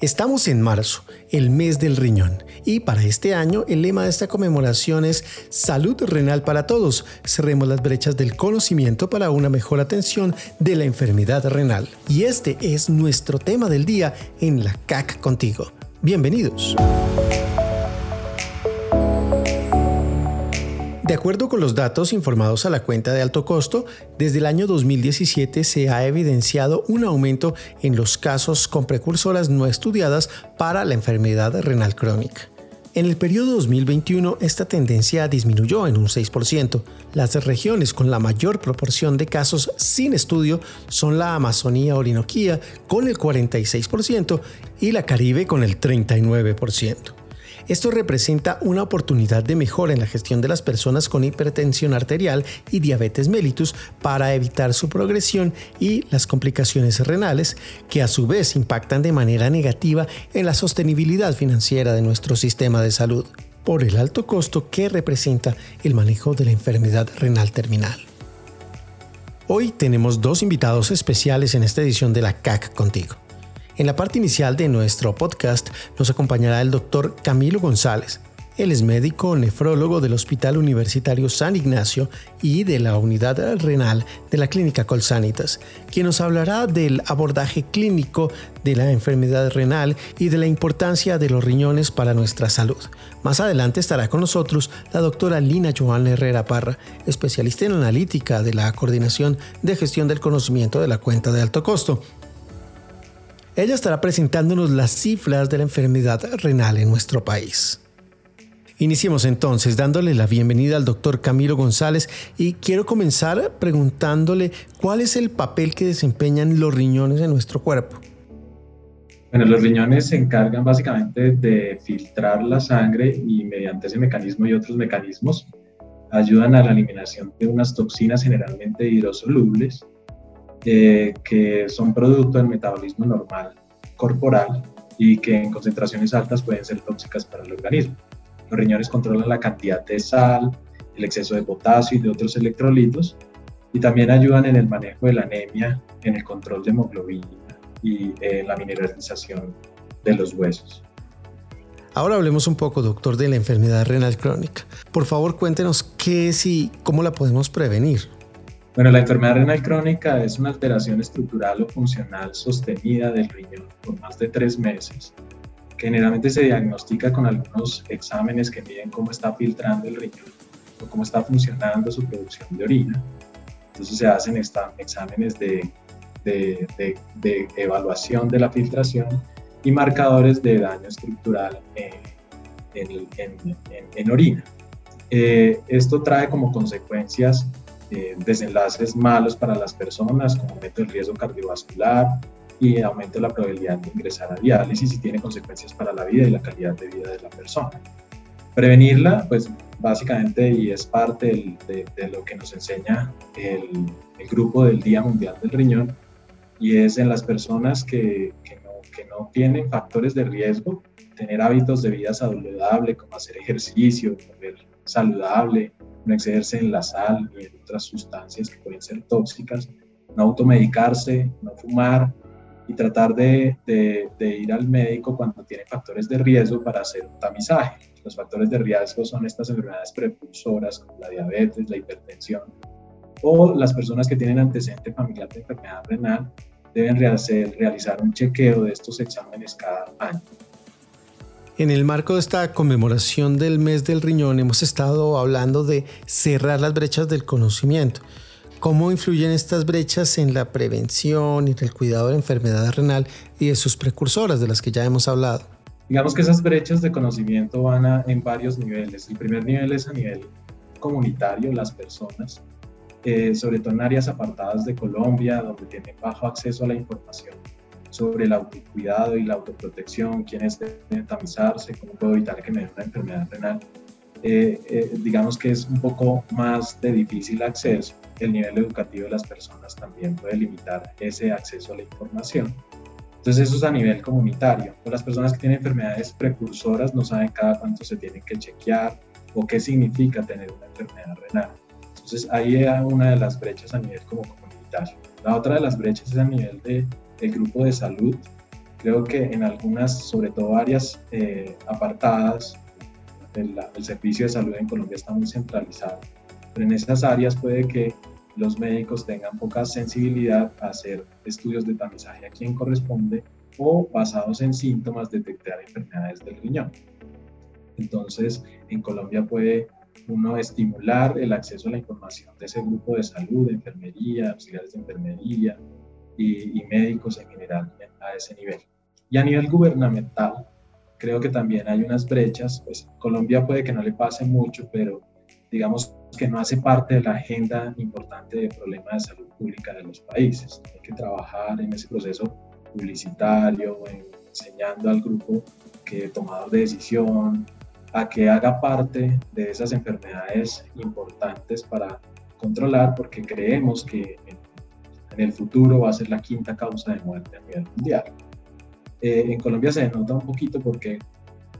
Estamos en marzo, el mes del riñón, y para este año el lema de esta conmemoración es Salud renal para todos. Cerremos las brechas del conocimiento para una mejor atención de la enfermedad renal. Y este es nuestro tema del día en la CAC contigo. Bienvenidos. De acuerdo con los datos informados a la cuenta de alto costo, desde el año 2017 se ha evidenciado un aumento en los casos con precursoras no estudiadas para la enfermedad renal crónica. En el periodo 2021 esta tendencia disminuyó en un 6%. Las regiones con la mayor proporción de casos sin estudio son la Amazonía Orinoquía con el 46% y la Caribe con el 39%. Esto representa una oportunidad de mejora en la gestión de las personas con hipertensión arterial y diabetes mellitus para evitar su progresión y las complicaciones renales, que a su vez impactan de manera negativa en la sostenibilidad financiera de nuestro sistema de salud, por el alto costo que representa el manejo de la enfermedad renal terminal. Hoy tenemos dos invitados especiales en esta edición de la CAC contigo. En la parte inicial de nuestro podcast nos acompañará el doctor Camilo González. Él es médico nefrólogo del Hospital Universitario San Ignacio y de la Unidad Renal de la Clínica Colsanitas, quien nos hablará del abordaje clínico de la enfermedad renal y de la importancia de los riñones para nuestra salud. Más adelante estará con nosotros la doctora Lina Joana Herrera Parra, especialista en analítica de la Coordinación de Gestión del Conocimiento de la Cuenta de Alto Costo ella estará presentándonos las cifras de la enfermedad renal en nuestro país. Iniciemos entonces dándole la bienvenida al doctor Camilo González y quiero comenzar preguntándole cuál es el papel que desempeñan los riñones en nuestro cuerpo. Bueno, los riñones se encargan básicamente de filtrar la sangre y mediante ese mecanismo y otros mecanismos ayudan a la eliminación de unas toxinas generalmente hidrosolubles eh, que son producto del metabolismo normal corporal y que en concentraciones altas pueden ser tóxicas para el organismo. Los riñones controlan la cantidad de sal, el exceso de potasio y de otros electrolitos y también ayudan en el manejo de la anemia, en el control de hemoglobina y en la mineralización de los huesos. Ahora hablemos un poco, doctor, de la enfermedad renal crónica. Por favor, cuéntenos qué es y cómo la podemos prevenir. Bueno, la enfermedad renal crónica es una alteración estructural o funcional sostenida del riñón por más de tres meses. Generalmente se diagnostica con algunos exámenes que miden cómo está filtrando el riñón o cómo está funcionando su producción de orina. Entonces se hacen exámenes de, evaluación de la filtración y marcadores de daño estructural en, orina. Eh, esto trae como consecuencias eh, desenlaces malos para las personas, como aumento del riesgo cardiovascular y aumento de la probabilidad de ingresar a diálisis y tiene consecuencias para la vida y la calidad de vida de la persona. Prevenirla, pues básicamente, y es parte de, lo que nos enseña el, grupo del Día Mundial del Riñón, y es en las personas que, que, no, que no tienen factores de riesgo, tener hábitos de vida saludable, como hacer ejercicio, comer saludable, no excederse en la sal y en otras sustancias que pueden ser tóxicas, no automedicarse, no fumar y tratar de, ir al médico cuando tiene factores de riesgo para hacer un tamizaje. Los factores de riesgo son estas enfermedades prepulsoras como la diabetes, la hipertensión o las personas que tienen antecedente familiar de enfermedad renal deben realizar un chequeo de estos exámenes cada año. En el marco de esta conmemoración del mes del riñón hemos estado hablando de cerrar las brechas del conocimiento. ¿Cómo influyen estas brechas en la prevención y el cuidado de la enfermedad renal y de sus precursoras de las que ya hemos hablado? Digamos que esas brechas de conocimiento van en varios niveles. El primer nivel es a nivel comunitario, las personas, eh, sobre todo en áreas apartadas de Colombia, donde tienen bajo acceso a la información sobre el autocuidado y la autoprotección, quiénes deben tamizarse, cómo puedo evitar que me dé una enfermedad renal. Eh, eh, digamos que es un poco más de difícil acceso. El nivel educativo de las personas también puede limitar ese acceso a la información. Entonces eso es a nivel comunitario. las personas que tienen enfermedades precursoras no saben cada cuánto se tienen que chequear o qué significa tener una enfermedad renal. Entonces ahí es una de las brechas a nivel como comunitario. La otra de las brechas es a nivel de el grupo de salud, Creo que en algunas, sobre todo áreas eh, apartadas, el, servicio de salud en Colombia está muy centralizado, pero en esas áreas puede que los médicos tengan poca sensibilidad a hacer estudios de tamizaje a quien corresponde o basados en síntomas detectar enfermedades del riñón. Entonces, en Colombia puede uno estimular el acceso a la información de ese grupo de salud, de enfermería, auxiliares de enfermería y, y médicos en general a ese nivel. Y a nivel gubernamental, creo que también hay unas brechas, pues Colombia puede que no le pase mucho, pero digamos que no hace parte de la agenda importante de problemas de salud pública de los países. Hay que trabajar en ese proceso publicitario, enseñando al grupo que tomador de decisión a que haga parte de esas enfermedades importantes para controlar, porque creemos que en, el futuro va a ser la quinta causa de muerte a nivel mundial. Eh, en Colombia se denota un poquito porque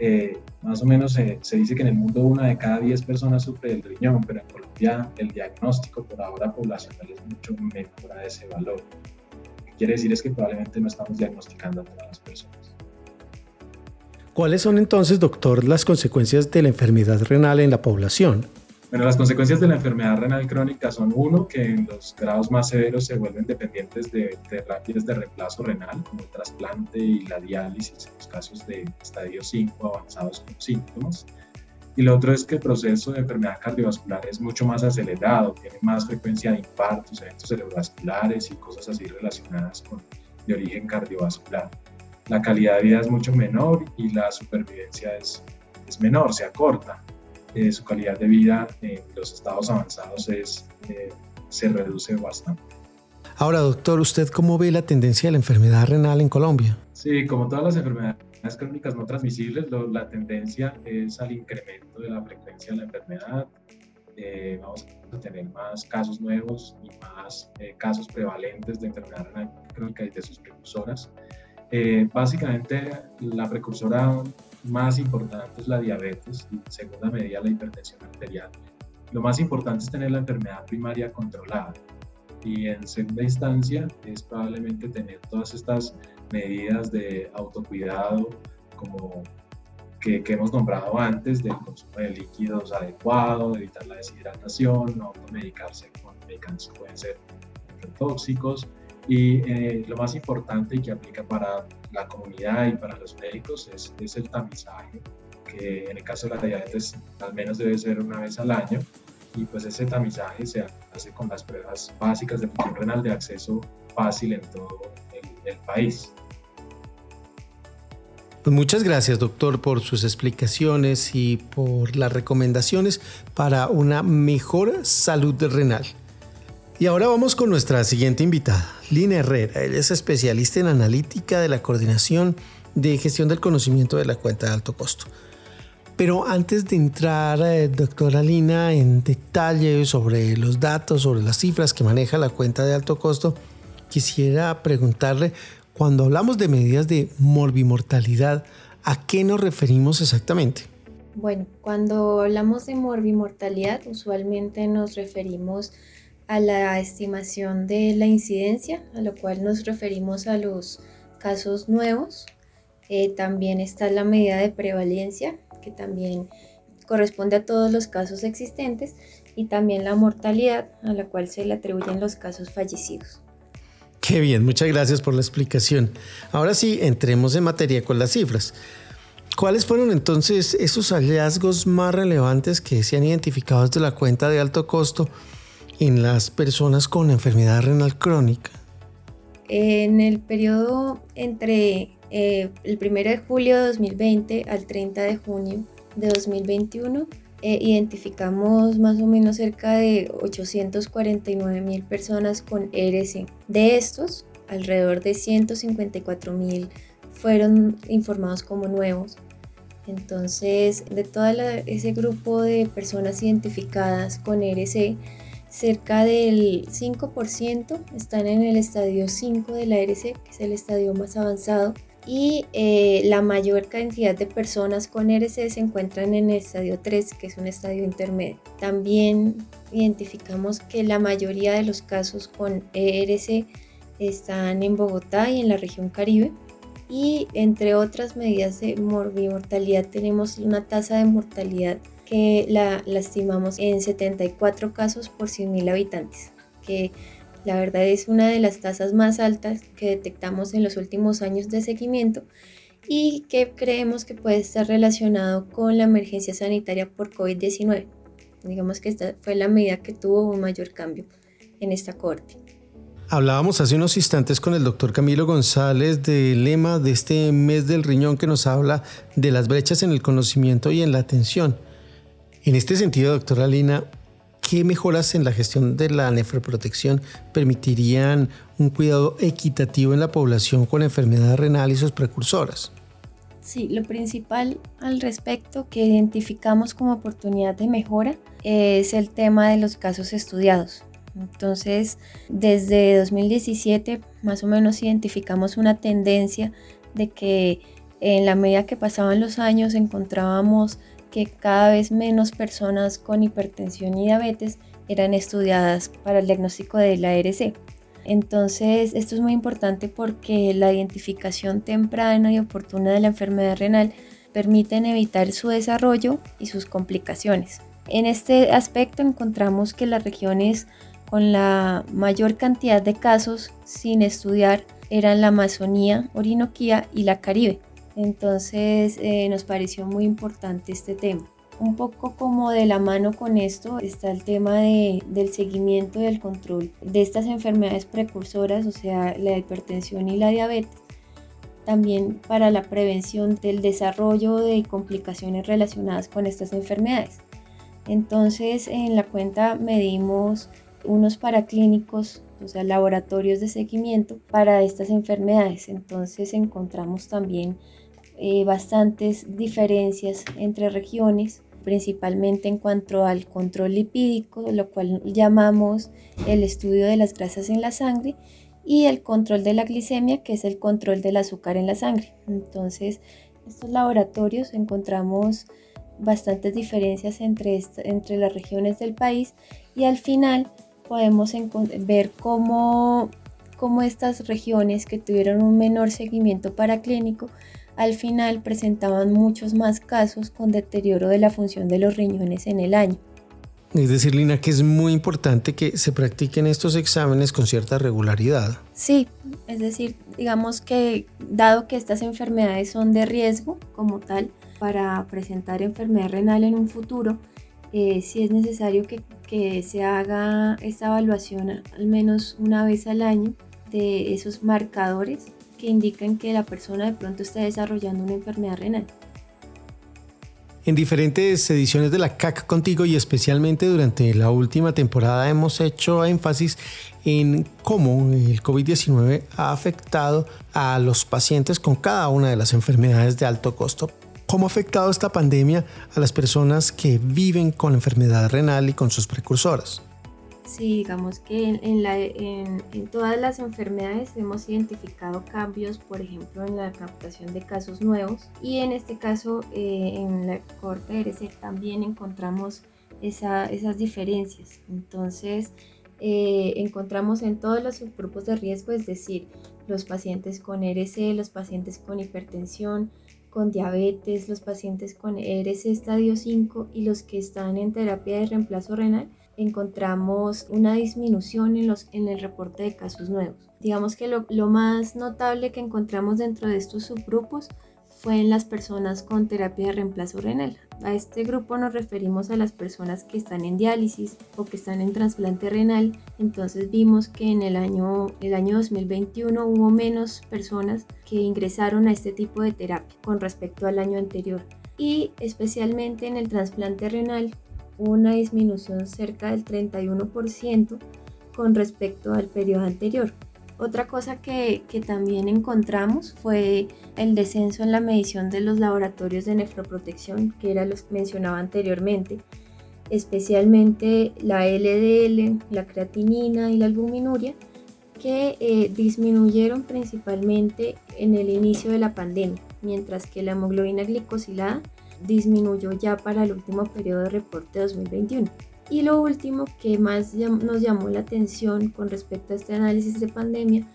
eh, más o menos se, dice que en el mundo una de cada 10 personas sufre del riñón, pero en Colombia el diagnóstico por ahora poblacional es mucho menor a ese valor. Lo que quiere decir es que probablemente no estamos diagnosticando a todas las personas. ¿Cuáles son entonces, doctor, las consecuencias de la enfermedad renal en la población? Bueno, las consecuencias de la enfermedad renal crónica son uno, que en los grados más severos se vuelven dependientes de terapias de reemplazo renal, como el trasplante y la diálisis en los casos de estadio 5 avanzados con síntomas. Y lo otro es que el proceso de enfermedad cardiovascular es mucho más acelerado, tiene más frecuencia de infartos, eventos cerebrovasculares y cosas así relacionadas con de origen cardiovascular. La calidad de vida es mucho menor y la supervivencia es, es menor, se acorta. Eh, su calidad de vida en los estados avanzados es, eh, se reduce bastante. Ahora, doctor, ¿usted cómo ve la tendencia de la enfermedad renal en Colombia? Sí, como todas las enfermedades crónicas no transmisibles, la tendencia es al incremento de la frecuencia de la enfermedad. Eh, vamos a tener más casos nuevos y más casos prevalentes de enfermedad renal crónica y de sus precursoras. básicamente, la precursora más importante es la diabetes y en segunda medida la hipertensión arterial. Lo más importante es tener la enfermedad primaria controlada y en segunda instancia es probablemente tener todas estas medidas de autocuidado como que, que, hemos nombrado antes, del consumo de líquidos adecuado, evitar la deshidratación, no automedicarse con medicamentos que pueden ser tóxicos y eh, lo más importante que aplica para la comunidad y para los médicos es, es, el tamizaje, que en el caso de la diabetes al menos debe ser una vez al año. Y pues ese tamizaje se hace con las pruebas básicas de función renal de acceso fácil en todo el, el país. Pues muchas gracias, doctor, por sus explicaciones y por las recomendaciones para una mejor salud renal. Y ahora vamos con nuestra siguiente invitada, Lina Herrera. Ella es especialista en analítica de la coordinación de gestión del conocimiento de la cuenta de alto costo. Pero antes de entrar, eh, doctora Lina, en detalle sobre los datos, sobre las cifras que maneja la cuenta de alto costo, quisiera preguntarle, cuando hablamos de medidas de morbimortalidad, ¿a qué nos referimos exactamente? Bueno, cuando hablamos de morbimortalidad, usualmente nos referimos a la estimación de la incidencia, a lo cual nos referimos a los casos nuevos. Eh, también está la medida de prevalencia, que también corresponde a todos los casos existentes, y también la mortalidad, a la cual se le atribuyen los casos fallecidos. Qué bien, muchas gracias por la explicación. Ahora sí, entremos en materia con las cifras. ¿Cuáles fueron entonces esos hallazgos más relevantes que se han identificado desde la cuenta de alto costo en las personas con enfermedad renal crónica? En el periodo entre eh, el 1 de julio de 2020 al 30 de junio de 2021, eh, identificamos más o menos cerca de 849 mil personas con ERC. De estos, alrededor de 154 mil fueron informados como nuevos. Entonces, de todo ese grupo de personas identificadas con ERC, Cerca del 5% están en el estadio 5 de la ARC, que es el estadio más avanzado, y eh, la mayor cantidad de personas con RC se encuentran en el estadio 3, que es un estadio intermedio. También identificamos que la mayoría de los casos con ERC están en Bogotá y en la región Caribe. y entre otras medidas de mortalidad tenemos una tasa de mortalidad que la, la estimamos en 74 casos por 100.000 habitantes, que la verdad es una de las tasas más altas que detectamos en los últimos años de seguimiento y que creemos que puede estar relacionado con la emergencia sanitaria por COVID-19. Digamos que esta fue la medida que tuvo un mayor cambio en esta corte. Hablábamos hace unos instantes con el doctor Camilo González del lema de este mes del riñón que nos habla de las brechas en el conocimiento y en la atención. En este sentido, doctora Lina, ¿qué mejoras en la gestión de la nefroprotección permitirían un cuidado equitativo en la población con enfermedad renal y sus precursoras? Sí, lo principal al respecto que identificamos como oportunidad de mejora es el tema de los casos estudiados. Entonces, desde 2017 más o menos identificamos una tendencia de que en la medida que pasaban los años encontrábamos que cada vez menos personas con hipertensión y diabetes eran estudiadas para el diagnóstico de la ARC. Entonces, esto es muy importante porque la identificación temprana y oportuna de la enfermedad renal permite evitar su desarrollo y sus complicaciones. En este aspecto encontramos que las regiones con la mayor cantidad de casos sin estudiar eran la Amazonía, Orinoquía y la Caribe. Entonces eh, nos pareció muy importante este tema. Un poco como de la mano con esto está el tema del seguimiento y del control de estas enfermedades precursoras, o sea, la hipertensión y la diabetes. También para la prevención del desarrollo de complicaciones relacionadas con estas enfermedades. Entonces en la cuenta medimos unos paraclínicos, o sea, laboratorios de seguimiento para estas enfermedades. Entonces encontramos también eh, bastantes diferencias entre regiones, principalmente en cuanto al control lipídico, lo cual llamamos el estudio de las grasas en la sangre, y el control de la glicemia, que es el control del azúcar en la sangre. Entonces, estos laboratorios encontramos bastantes diferencias entre, entre las regiones del país y al final podemos ver cómo, cómo estas regiones que tuvieron un menor seguimiento paraclínico al final presentaban muchos más casos con deterioro de la función de los riñones en el año. Es decir, Lina, que es muy importante que se practiquen estos exámenes con cierta regularidad. Sí, es decir, digamos que dado que estas enfermedades son de riesgo como tal para presentar enfermedad renal en un futuro, eh, si es necesario que, que, se haga esta evaluación al menos una vez al año de esos marcadores que indican que la persona de pronto está desarrollando una enfermedad renal. En diferentes ediciones de la CAC contigo y especialmente durante la última temporada hemos hecho énfasis en cómo el COVID-19 ha afectado a los pacientes con cada una de las enfermedades de alto costo. ¿Cómo ha afectado esta pandemia a las personas que viven con enfermedad renal y con sus precursoras? Sí, digamos que en, todas las enfermedades hemos identificado cambios, por ejemplo, en la captación de casos nuevos y en este caso eh, en la corte de RC también encontramos esas diferencias. Entonces, eh, encontramos en todos los subgrupos de riesgo, es decir, los pacientes con RC, los pacientes con hipertensión, con diabetes, los pacientes con ERS estadio 5 y los que están en terapia de reemplazo renal, encontramos una disminución en, los, en el reporte de casos nuevos. Digamos que lo, lo más notable que encontramos dentro de estos subgrupos fue en las personas con terapia de reemplazo renal. A este grupo nos referimos a las personas que están en diálisis o que están en trasplante renal. Entonces vimos que en el año, el año 2021 hubo menos personas que ingresaron a este tipo de terapia con respecto al año anterior. Y especialmente en el trasplante renal una disminución cerca del 31% con respecto al periodo anterior. Otra cosa que, también encontramos fue el descenso en la medición de los laboratorios de nefroprotección, que era los que mencionaba anteriormente, especialmente la LDL, la creatinina y la albuminuria, que eh, disminuyeron principalmente en el inicio de la pandemia, mientras que la hemoglobina glicosilada disminuyó ya para el último periodo de reporte 2021. Y lo último que más nos llamó la atención con respecto a este análisis de pandemia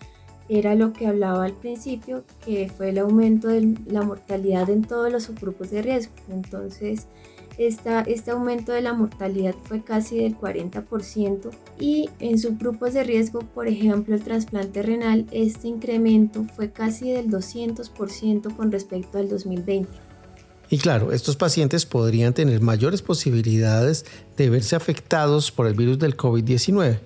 era lo que hablaba al principio, que fue el aumento de la mortalidad en todos los subgrupos de riesgo. Entonces, este aumento de la mortalidad fue casi del 40% y en subgrupos de riesgo, por ejemplo, el trasplante renal, este incremento fue casi del 200% con respecto al 2020. Y claro, estos pacientes podrían tener mayores posibilidades de verse afectados por el virus del COVID-19.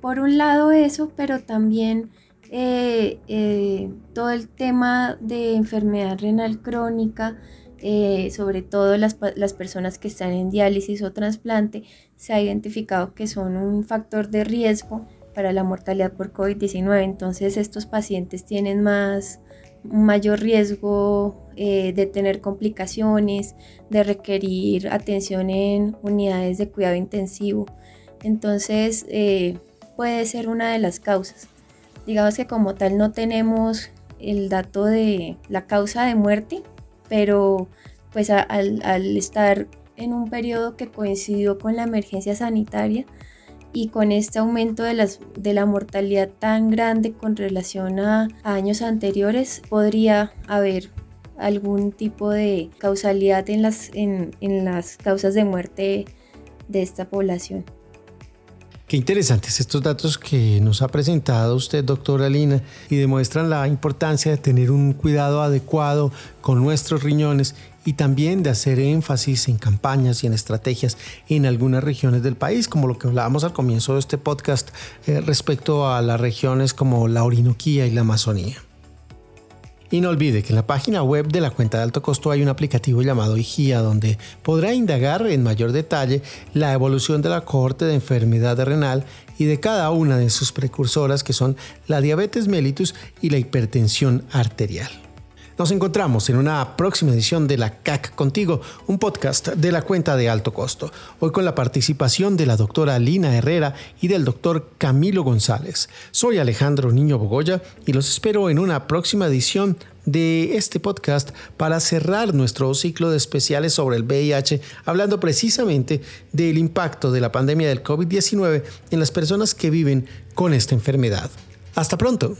Por un lado eso, pero también eh, eh, todo el tema de enfermedad renal crónica, eh, sobre todo las, las, personas que están en diálisis o trasplante, se ha identificado que son un factor de riesgo para la mortalidad por COVID-19. Entonces estos pacientes tienen más, mayor riesgo eh, de tener complicaciones, de requerir atención en unidades de cuidado intensivo. Entonces eh, puede ser una de las causas. Digamos que como tal no tenemos el dato de la causa de muerte, pero pues al, estar en un periodo que coincidió con la emergencia sanitaria y con este aumento de, las, de la mortalidad tan grande con relación a, años anteriores, podría haber algún tipo de causalidad en las, en las causas de muerte de esta población. Qué interesantes estos datos que nos ha presentado usted, doctora Lina, y demuestran la importancia de tener un cuidado adecuado con nuestros riñones y también de hacer énfasis en campañas y en estrategias en algunas regiones del país, como lo que hablábamos al comienzo de este podcast eh, respecto a las regiones como la Orinoquía y la Amazonía. Y no olvide que en la página web de la cuenta de alto costo hay un aplicativo llamado IGIA donde podrá indagar en mayor detalle la evolución de la cohorte de enfermedad renal y de cada una de sus precursoras que son la diabetes mellitus y la hipertensión arterial. Nos encontramos en una próxima edición de La CAC Contigo, un podcast de la cuenta de alto costo. Hoy con la participación de la doctora Lina Herrera y del doctor Camilo González. Soy Alejandro Niño Bogoya y los espero en una próxima edición de este podcast para cerrar nuestro ciclo de especiales sobre el VIH, hablando precisamente del impacto de la pandemia del COVID-19 en las personas que viven con esta enfermedad. Hasta pronto.